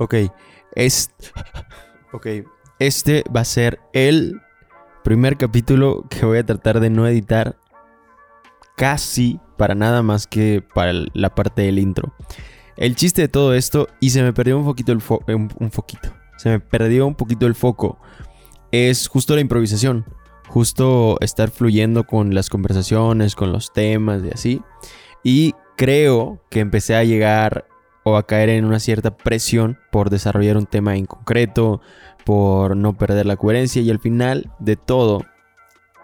Ok, es... ok, este va a ser el primer capítulo que voy a tratar de no editar casi para nada más que para la parte del intro. El chiste de todo esto, y se me perdió un poquito el foco, un, un se me perdió un poquito el foco, es justo la improvisación, justo estar fluyendo con las conversaciones, con los temas y así. Y creo que empecé a llegar o a caer en una cierta presión por desarrollar un tema en concreto, por no perder la coherencia y al final de todo,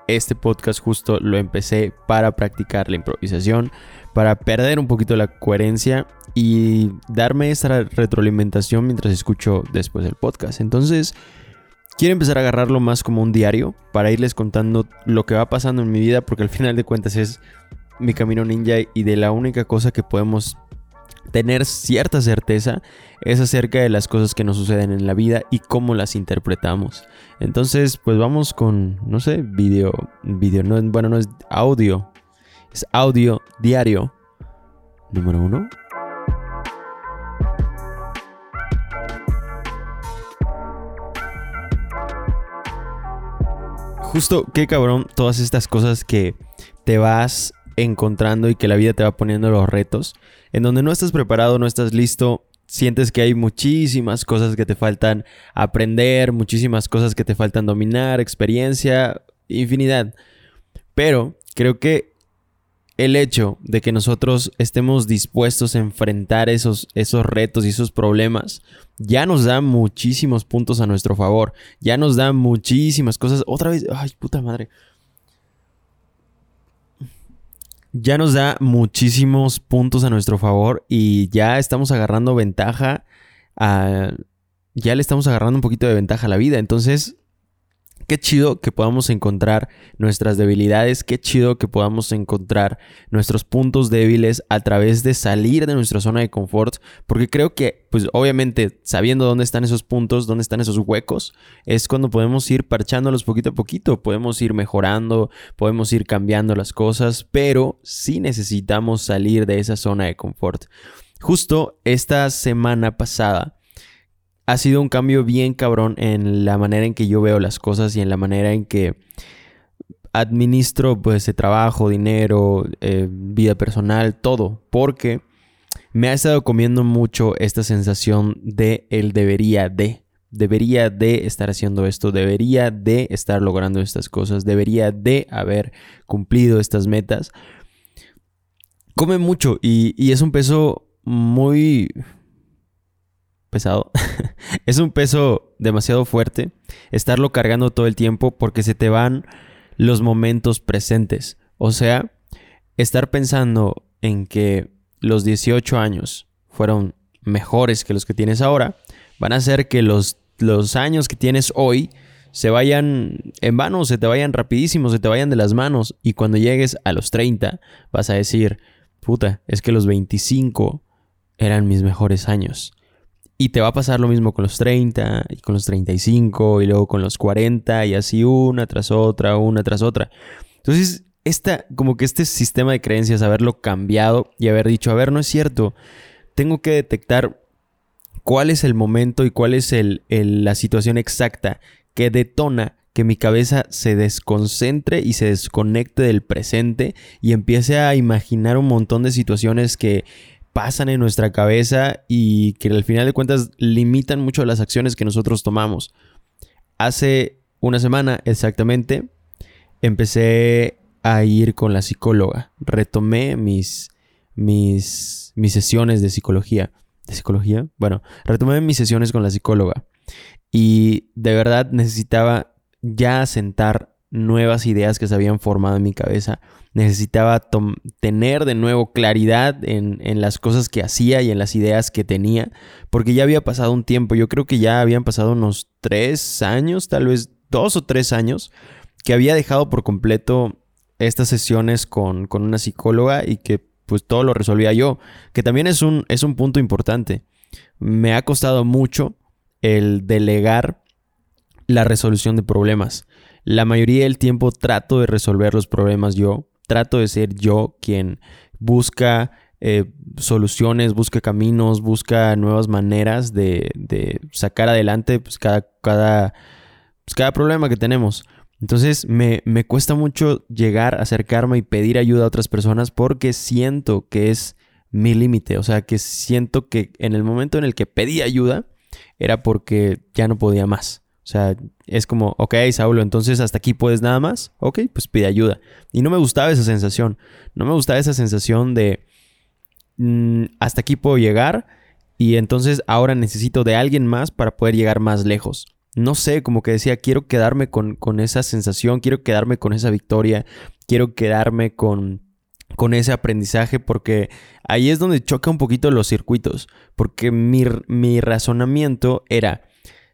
este podcast justo lo empecé para practicar la improvisación, para perder un poquito la coherencia y darme esta retroalimentación mientras escucho después el podcast. Entonces, quiero empezar a agarrarlo más como un diario para irles contando lo que va pasando en mi vida porque al final de cuentas es mi camino ninja y de la única cosa que podemos tener cierta certeza es acerca de las cosas que nos suceden en la vida y cómo las interpretamos. Entonces, pues vamos con, no sé, video, video, no, bueno, no es audio, es audio diario número uno. Justo, qué cabrón, todas estas cosas que te vas encontrando y que la vida te va poniendo los retos, en donde no estás preparado, no estás listo, sientes que hay muchísimas cosas que te faltan aprender, muchísimas cosas que te faltan dominar, experiencia, infinidad. Pero creo que el hecho de que nosotros estemos dispuestos a enfrentar esos, esos retos y esos problemas ya nos da muchísimos puntos a nuestro favor, ya nos da muchísimas cosas. Otra vez, ay, puta madre ya nos da muchísimos puntos a nuestro favor y ya estamos agarrando ventaja. Ya le estamos agarrando un poquito de ventaja a la vida. Entonces, Qué chido que podamos encontrar nuestras debilidades, qué chido que podamos encontrar nuestros puntos débiles a través de salir de nuestra zona de confort, porque creo que, pues obviamente, sabiendo dónde están esos puntos, dónde están esos huecos, es cuando podemos ir parchándolos poquito a poquito, podemos ir mejorando, podemos ir cambiando las cosas, pero sí necesitamos salir de esa zona de confort. Justo esta semana pasada, ha sido un cambio bien cabrón en la manera en que yo veo las cosas y en la manera en que administro pues trabajo, dinero, eh, vida personal, todo, porque me ha estado comiendo mucho esta sensación de el debería de, debería de estar haciendo esto, debería de estar logrando estas cosas, debería de haber cumplido estas metas. Come mucho y, y es un peso muy, pesado. es un peso demasiado fuerte estarlo cargando todo el tiempo porque se te van los momentos presentes. O sea, estar pensando en que los 18 años fueron mejores que los que tienes ahora, van a hacer que los, los años que tienes hoy se vayan en vano, se te vayan rapidísimo, se te vayan de las manos. Y cuando llegues a los 30, vas a decir, puta, es que los 25 eran mis mejores años. Y te va a pasar lo mismo con los 30 y con los 35 y luego con los 40 y así una tras otra, una tras otra. Entonces, esta, como que este sistema de creencias, haberlo cambiado y haber dicho, a ver, no es cierto, tengo que detectar cuál es el momento y cuál es el, la situación exacta que detona que mi cabeza se desconcentre y se desconecte del presente y empiece a imaginar un montón de situaciones que pasan en nuestra cabeza y que al final de cuentas limitan mucho las acciones que nosotros tomamos. Hace una semana exactamente empecé a ir con la psicóloga. Retomé mis, mis, mis sesiones de psicología. ¿De psicología? Bueno, retomé mis sesiones con la psicóloga. Y de verdad necesitaba ya sentar nuevas ideas que se habían formado en mi cabeza necesitaba tener de nuevo claridad en, las cosas que hacía y en las ideas que tenía, porque ya había pasado un tiempo, yo creo que ya habían pasado unos tres años, tal vez dos o tres años, que había dejado por completo estas sesiones con, con una psicóloga y que pues todo lo resolvía yo, que también es un, es un punto importante. Me ha costado mucho el delegar la resolución de problemas. La mayoría del tiempo trato de resolver los problemas yo, trato de ser yo quien busca eh, soluciones, busca caminos, busca nuevas maneras de, de sacar adelante pues, cada, cada, pues, cada problema que tenemos. Entonces me, me, cuesta mucho llegar, acercarme y pedir ayuda a otras personas porque siento que es mi límite. O sea, que siento que en el momento en el que pedí ayuda era porque ya no podía más. O sea, es como, ok, Saulo, entonces hasta aquí puedes nada más. Ok, pues pide ayuda. Y no me gustaba esa sensación. No me gustaba esa sensación de mm, hasta aquí puedo llegar y entonces ahora necesito de alguien más para poder llegar más lejos. No sé, como que decía, quiero quedarme con, con esa sensación, quiero quedarme con esa victoria, quiero quedarme con con ese aprendizaje porque ahí es donde choca un poquito los circuitos, porque mi, mi razonamiento era,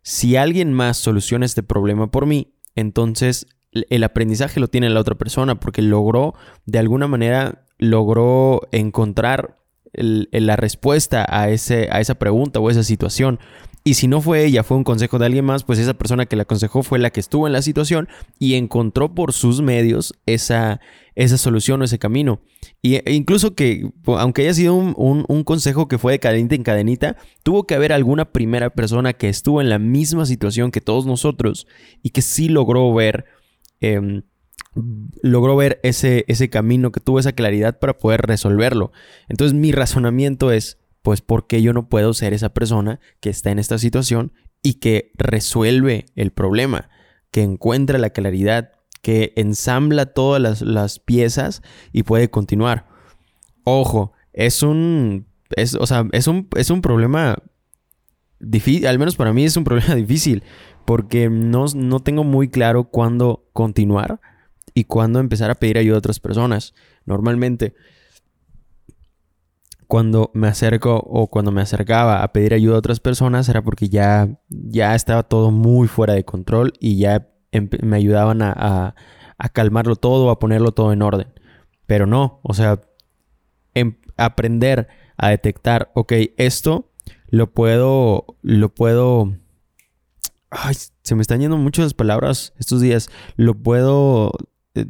si alguien más soluciona este problema por mí, entonces el aprendizaje lo tiene la otra persona porque logró, de alguna manera, logró encontrar la respuesta a, ese, a esa pregunta o esa situación. Y si no fue ella, fue un consejo de alguien más, pues esa persona que la aconsejó fue la que estuvo en la situación y encontró por sus medios esa, esa solución o ese camino. Y, e incluso que, aunque haya sido un, consejo que fue de cadenita en cadenita, tuvo que haber alguna primera persona que estuvo en la misma situación que todos nosotros y que sí logró ver, em, logró ver ese, ese camino, que tuvo esa claridad para poder resolverlo. Entonces mi razonamiento es, pues porque yo no puedo ser esa persona que está en esta situación y que resuelve el problema, que encuentra la claridad, que ensambla todas las, piezas y puede continuar. Ojo, es un, es, o sea, es un, es un problema difícil, al menos para mí es un problema difícil, porque no, no tengo muy claro cuándo continuar y cuándo empezar a pedir ayuda a otras personas. Normalmente cuando me acerco o cuando me acercaba a pedir ayuda a otras personas era porque ya, ya estaba todo muy fuera de control y ya me ayudaban a, calmarlo todo, a ponerlo todo en orden. Pero no, o sea, em, aprender a detectar, ok, esto lo puedo, lo puedo... Ay, se me están yendo muchas palabras estos días. Lo puedo eh,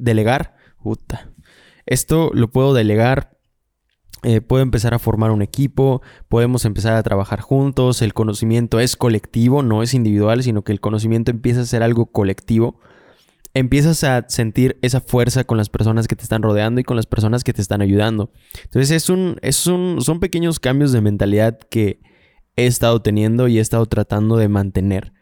delegar. Puta. Esto lo puedo delegar eh, puedo empezar a formar un equipo, podemos empezar a trabajar juntos, el conocimiento es colectivo, no es individual, sino que el conocimiento empieza a ser algo colectivo. Empiezas a sentir esa fuerza con las personas que te están rodeando y con las personas que te están ayudando. Entonces es un, es un, son pequeños cambios de mentalidad que he estado teniendo y he estado tratando de mantener.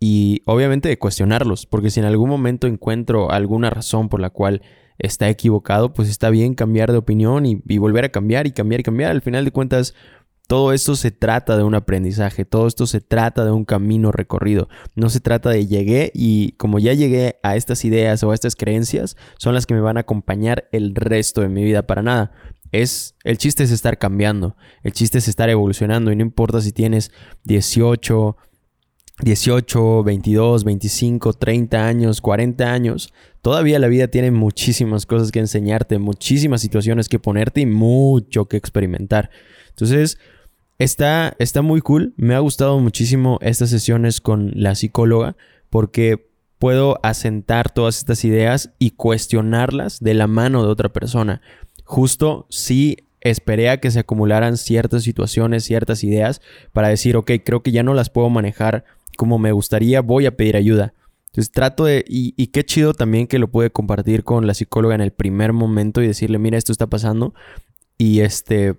Y obviamente de cuestionarlos, porque si en algún momento encuentro alguna razón por la cual está equivocado, pues está bien cambiar de opinión y, volver a cambiar y cambiar y cambiar. Al final de cuentas, todo esto se trata de un aprendizaje, todo esto se trata de un camino recorrido. No se trata de llegué y como ya llegué a estas ideas o a estas creencias, son las que me van a acompañar el resto de mi vida para nada. Es el chiste es estar cambiando, el chiste es estar evolucionando y no importa si tienes 18, 18, 22, 25, 30 años, 40 años, todavía la vida tiene muchísimas cosas que enseñarte, muchísimas situaciones que ponerte y mucho que experimentar. Entonces, está, está muy cool. Me ha gustado muchísimo estas sesiones con la psicóloga porque puedo asentar todas estas ideas y cuestionarlas de la mano de otra persona. Justo si esperé a que se acumularan ciertas situaciones, ciertas ideas para decir, ok, creo que ya no las puedo manejar como me gustaría, voy a pedir ayuda. Entonces trato de, y, qué chido también que lo pude compartir con la psicóloga en el primer momento y decirle, mira, esto está pasando. Y este,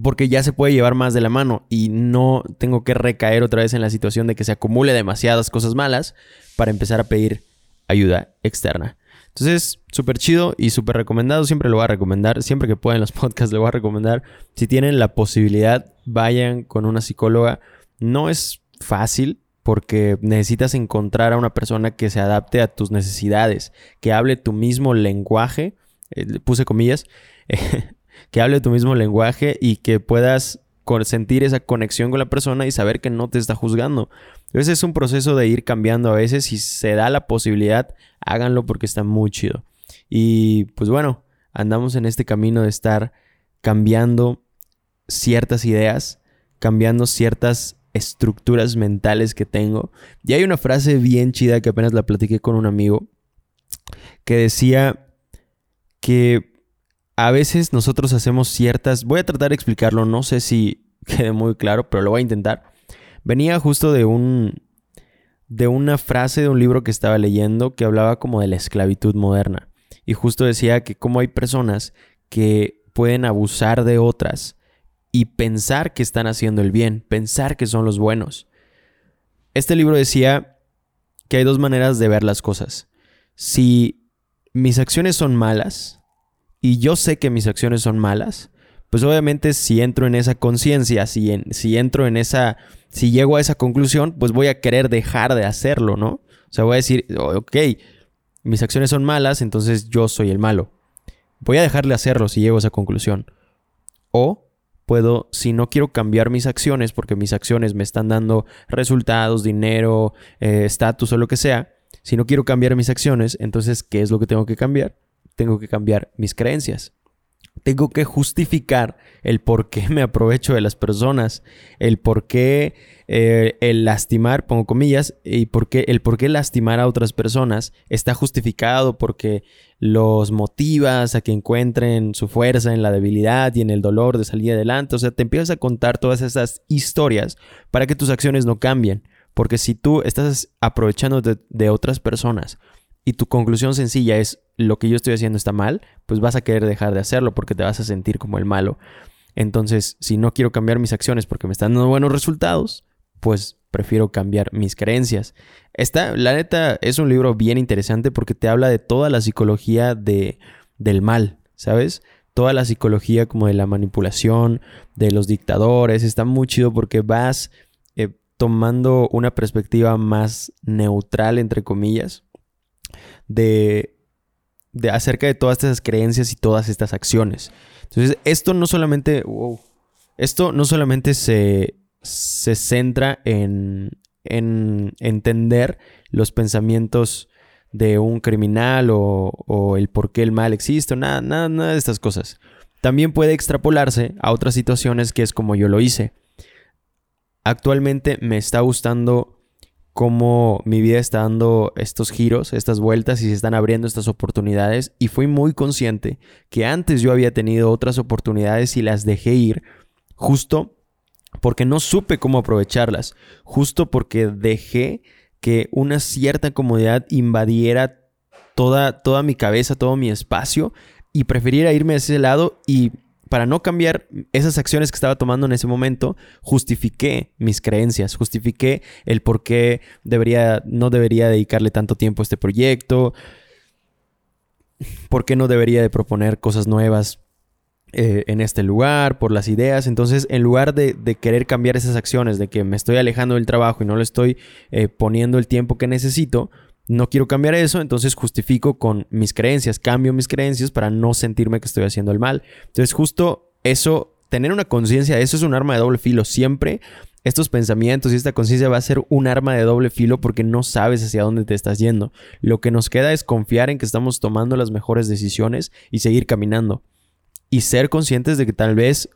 porque ya se puede llevar más de la mano y no tengo que recaer otra vez en la situación de que se acumule demasiadas cosas malas para empezar a pedir ayuda externa. Entonces, súper chido y súper recomendado. Siempre lo voy a recomendar. Siempre que puedan los podcasts lo voy a recomendar. Si tienen la posibilidad, vayan con una psicóloga. No es fácil porque necesitas encontrar a una persona que se adapte a tus necesidades, que hable tu mismo lenguaje, eh, puse comillas, que hable tu mismo lenguaje y que puedas sentir esa conexión con la persona y saber que no te está juzgando. Entonces es un proceso de ir cambiando a veces. Si se da la posibilidad, háganlo porque está muy chido. Y pues bueno, andamos en este camino de estar cambiando ciertas ideas, cambiando ciertas estructuras mentales que tengo. Y hay una frase bien chida que apenas la platiqué con un amigo que decía que a veces nosotros hacemos ciertas... Voy a tratar de explicarlo, no sé si quede muy claro, pero lo voy a intentar. Venía justo de un... de una frase de un libro que estaba leyendo que hablaba como de la esclavitud moderna. Y justo decía que como hay personas que pueden abusar de otras y pensar que están haciendo el bien, pensar que son los buenos. Este libro decía que hay dos maneras de ver las cosas. Si mis acciones son malas y yo sé que mis acciones son malas, pues obviamente si entro en esa conciencia, si, si entro en esa, si llego a esa conclusión, pues voy a querer dejar de hacerlo, ¿no? O sea, voy a decir, ok, mis acciones son malas, entonces yo soy el malo. Voy a dejar de hacerlo si llego a esa conclusión. O puedo, si no quiero cambiar mis acciones, porque mis acciones me están dando resultados, dinero, eh, estatus o lo que sea, si no quiero cambiar mis acciones, entonces, ¿qué es lo que tengo que cambiar? Tengo que cambiar mis creencias. Tengo que justificar el por qué me aprovecho de las personas, el por qué eh, el lastimar, pongo comillas, y por qué, el por qué lastimar a otras personas está justificado porque los motivas a que encuentren su fuerza en la debilidad y en el dolor de salir adelante. O sea, te empiezas a contar todas esas historias para que tus acciones no cambien. Porque si tú estás aprovechando de otras personas y tu conclusión sencilla es lo que yo estoy haciendo está mal, pues vas a querer dejar de hacerlo porque te vas a sentir como el malo. Entonces, si no quiero cambiar mis acciones porque me están dando buenos resultados, pues prefiero cambiar mis creencias. Esta, la neta, es un libro bien interesante porque te habla de toda la psicología de, del mal, ¿sabes? Toda la psicología como de la manipulación, de los dictadores. Está muy chido porque vas eh, tomando una perspectiva más neutral, entre comillas, de, de acerca de todas estas creencias y todas estas acciones. Entonces, esto no solamente, esto no solamente se, se centra en, en entender los pensamientos de un criminal o, el por qué el mal existe, nada, nada, nada de estas cosas. También puede extrapolarse a otras situaciones que es como yo lo hice. Actualmente me está gustando cómo mi vida está dando estos giros, estas vueltas y se están abriendo estas oportunidades. Y fui muy consciente que antes yo había tenido otras oportunidades y las dejé ir justo porque no supe cómo aprovecharlas, justo porque dejé que una cierta comodidad invadiera toda, toda mi cabeza, todo mi espacio y preferiera irme a ese lado y para no cambiar esas acciones que estaba tomando en ese momento, justifiqué mis creencias, justifiqué el por qué debería, no debería dedicarle tanto tiempo a este proyecto, por qué no debería de proponer cosas nuevas eh, en este lugar, por las ideas. Entonces, en lugar de, querer cambiar esas acciones, de que me estoy alejando del trabajo y no le estoy eh, poniendo el tiempo que necesito, no quiero cambiar eso, entonces justifico con mis creencias, cambio mis creencias para no sentirme que estoy haciendo el mal. Entonces justo eso, tener una conciencia, eso es un arma de doble filo. Siempre estos pensamientos y esta conciencia va a ser un arma de doble filo porque no sabes hacia dónde te estás yendo. Lo que nos queda es confiar en que estamos tomando las mejores decisiones y seguir caminando. Y ser conscientes de que tal vez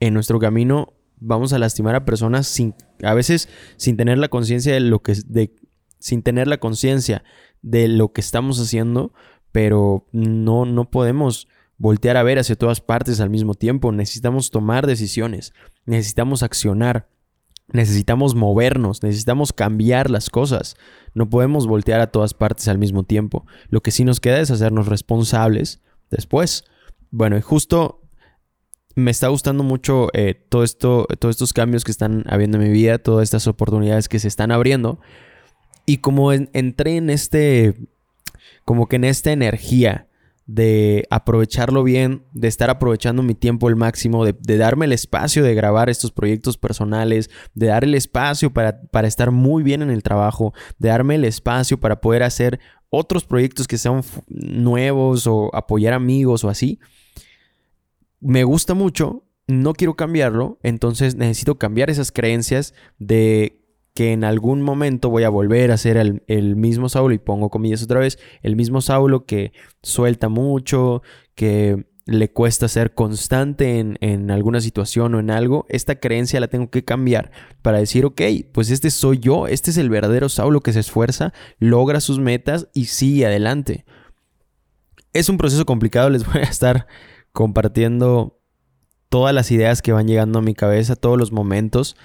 en nuestro camino vamos a lastimar a personas sin a veces sin tener la conciencia de lo que de sin tener la conciencia de lo que estamos haciendo, pero no, no podemos voltear a ver hacia todas partes al mismo tiempo. Necesitamos tomar decisiones, necesitamos accionar, necesitamos movernos, necesitamos cambiar las cosas. No podemos voltear a todas partes al mismo tiempo. Lo que sí nos queda es hacernos responsables después. Bueno, y justo me está gustando mucho eh, todo esto, todos estos cambios que están habiendo en mi vida, todas estas oportunidades que se están abriendo. Y como entré en este, como que en esta energía de aprovecharlo bien, de estar aprovechando mi tiempo al máximo, de, darme el espacio de grabar estos proyectos personales, de dar el espacio para, para estar muy bien en el trabajo, de darme el espacio para poder hacer otros proyectos que sean nuevos o apoyar amigos o así. Me gusta mucho, no quiero cambiarlo, entonces necesito cambiar esas creencias de que en algún momento voy a volver a ser el, mismo Saulo, y pongo comillas otra vez, el mismo Saulo que suelta mucho, que le cuesta ser constante en, en, alguna situación o en algo, esta creencia la tengo que cambiar para decir, ok, pues este soy yo, este es el verdadero Saulo que se esfuerza, logra sus metas y sigue adelante. es un proceso complicado, les voy a estar compartiendo todas las ideas que van llegando a mi cabeza, todos los momentos,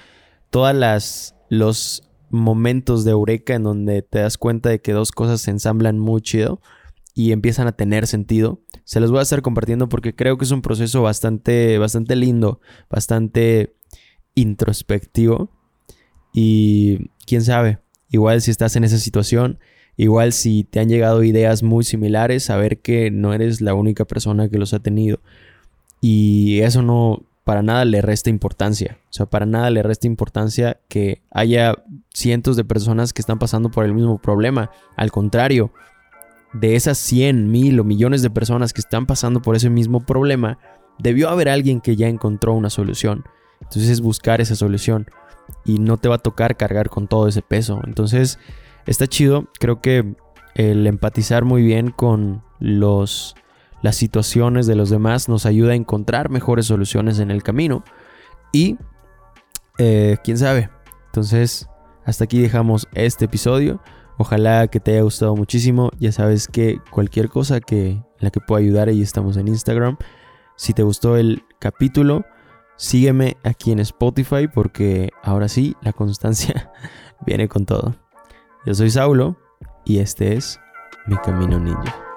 todas las los momentos de eureka en donde te das cuenta de que dos cosas se ensamblan muy chido y empiezan a tener sentido. Se los voy a estar compartiendo porque creo que es un proceso bastante bastante lindo, bastante introspectivo y quién sabe, igual si estás en esa situación, igual si te han llegado ideas muy similares, saber que no eres la única persona que los ha tenido y eso no para nada le resta importancia. O sea, para nada le resta importancia que haya cientos de personas que están pasando por el mismo problema. Al contrario, de esas 100, mil o millones de personas que están pasando por ese mismo problema, debió haber alguien que ya encontró una solución. Entonces es buscar esa solución y no te va a tocar cargar con todo ese peso. Entonces está chido. Creo que el empatizar muy bien con los las situaciones de los demás nos ayuda a encontrar mejores soluciones en el camino. Y, eh, quién sabe. Entonces, hasta aquí dejamos este episodio. Ojalá que te haya gustado muchísimo. Ya sabes que cualquier cosa que, la que pueda ayudar, ahí estamos en Instagram. Si te gustó el capítulo, sígueme aquí en Spotify porque ahora sí, la constancia viene con todo. Yo soy Saulo y este es Mi Camino Ninja.